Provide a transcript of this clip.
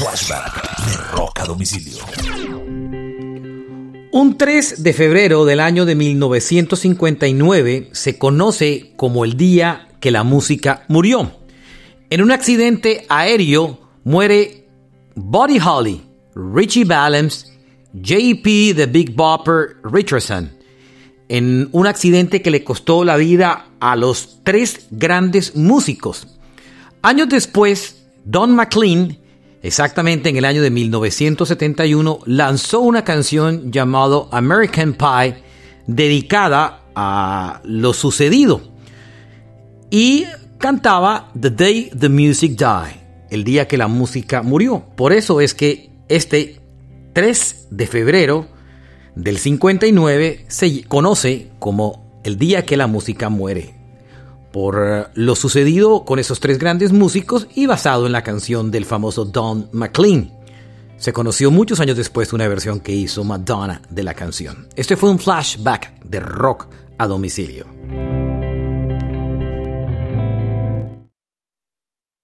Flashback de Rock a Domicilio. Un 3 de febrero del año de 1959 se conoce como el día que la música murió. En un accidente aéreo muere Buddy Holly, Richie Valens, JP The Big Bopper Richardson, en un accidente que le costó la vida a los tres grandes músicos. Años después, Don McLean exactamente en el año de 1971, lanzó una canción llamada American Pie dedicada a lo sucedido y cantaba The Day the Music Died, el día que la música murió. Por eso es que este 3 de febrero del 59 se conoce como el día que la música muere por eh, lo sucedido con esos tres grandes músicos y basado en la canción del famoso Don McLean. Se conoció muchos años después una versión que hizo Madonna de la canción. Este fue un flashback de rock a domicilio.